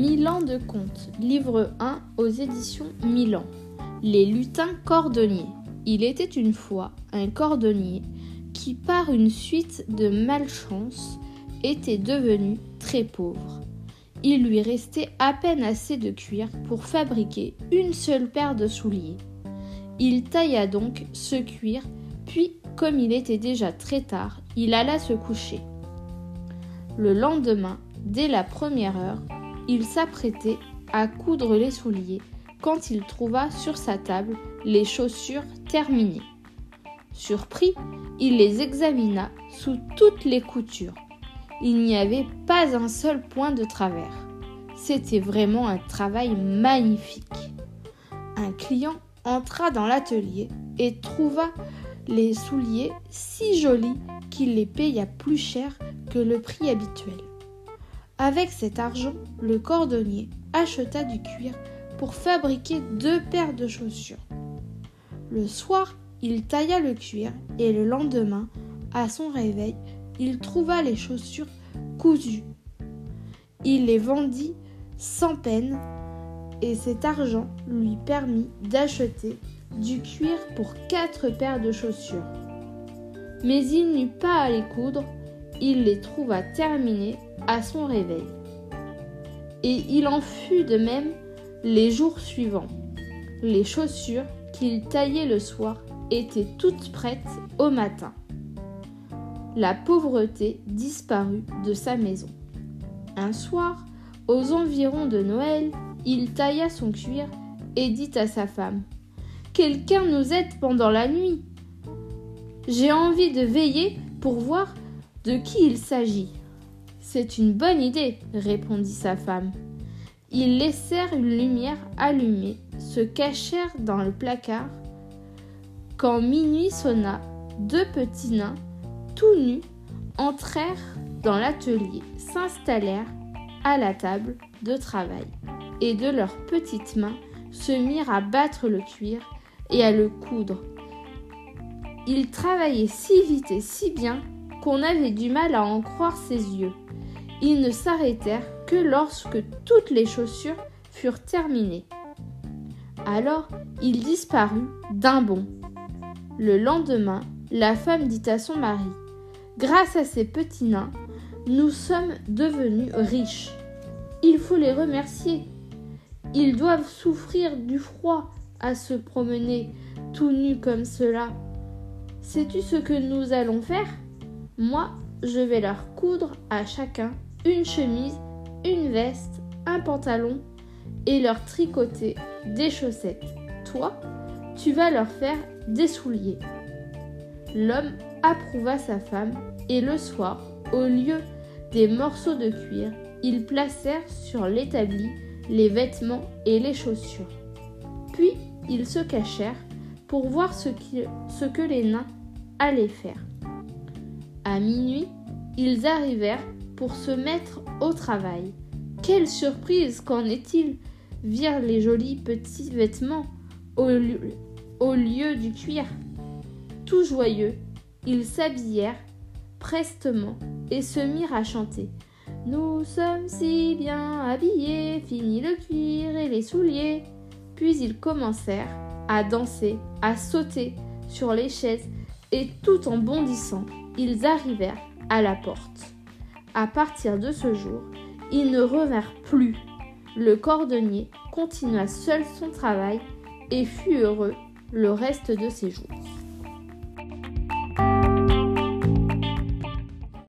Milan de contes, livre 1 aux éditions Milan. Les lutins cordonniers. Il était une fois un cordonnier qui, par une suite de malchance, était devenu très pauvre. Il lui restait à peine assez de cuir pour fabriquer une seule paire de souliers. Il tailla donc ce cuir, puis, comme il était déjà très tard, il alla se coucher. Le lendemain, dès la première heure, il s'apprêtait à coudre les souliers quand il trouva sur sa table les chaussures terminées. Surpris, il les examina sous toutes les coutures. Il n'y avait pas un seul point de travers. C'était vraiment un travail magnifique. Un client entra dans l'atelier et trouva les souliers si jolis qu'il les paya plus cher que le prix habituel. Avec cet argent, le cordonnier acheta du cuir pour fabriquer deux paires de chaussures. Le soir, il tailla le cuir et le lendemain, à son réveil, il trouva les chaussures cousues. Il les vendit sans peine et cet argent lui permit d'acheter du cuir pour quatre paires de chaussures. Mais il n'eut pas à les coudre, il les trouva terminées à son réveil. Et il en fut de même les jours suivants. Les chaussures qu'il taillait le soir étaient toutes prêtes au matin. La pauvreté disparut de sa maison. Un soir, aux environs de Noël, il tailla son cuir et dit à sa femme Quelqu'un nous aide pendant la nuit. J'ai envie de veiller pour voir de qui il s'agit? C'est une bonne idée, répondit sa femme. Ils laissèrent une lumière allumée, se cachèrent dans le placard. Quand minuit sonna, deux petits nains, tout nus, entrèrent dans l'atelier, s'installèrent à la table de travail et de leurs petites mains se mirent à battre le cuir et à le coudre. Ils travaillaient si vite et si bien qu'on avait du mal à en croire ses yeux. Ils ne s'arrêtèrent que lorsque toutes les chaussures furent terminées. Alors il disparut d'un bond. Le lendemain, la femme dit à son mari Grâce à ces petits nains, nous sommes devenus riches. Il faut les remercier. Ils doivent souffrir du froid à se promener tout nus comme cela. Sais-tu ce que nous allons faire? Moi, je vais leur coudre à chacun une chemise, une veste, un pantalon et leur tricoter des chaussettes. Toi, tu vas leur faire des souliers. L'homme approuva sa femme et le soir, au lieu des morceaux de cuir, ils placèrent sur l'établi les vêtements et les chaussures. Puis ils se cachèrent pour voir ce, que les nains allaient faire. À minuit, ils arrivèrent pour se mettre au travail. Quelle surprise qu'en est-il? Virent les jolis petits vêtements au lieu, du cuir. Tout joyeux, ils s'habillèrent prestement et se mirent à chanter. Nous sommes si bien habillés, fini le cuir et les souliers. Puis ils commencèrent à danser, à sauter sur les chaises et tout en bondissant, ils arrivèrent à la porte. À partir de ce jour, ils ne revinrent plus. Le cordonnier continua seul son travail et fut heureux le reste de ses jours.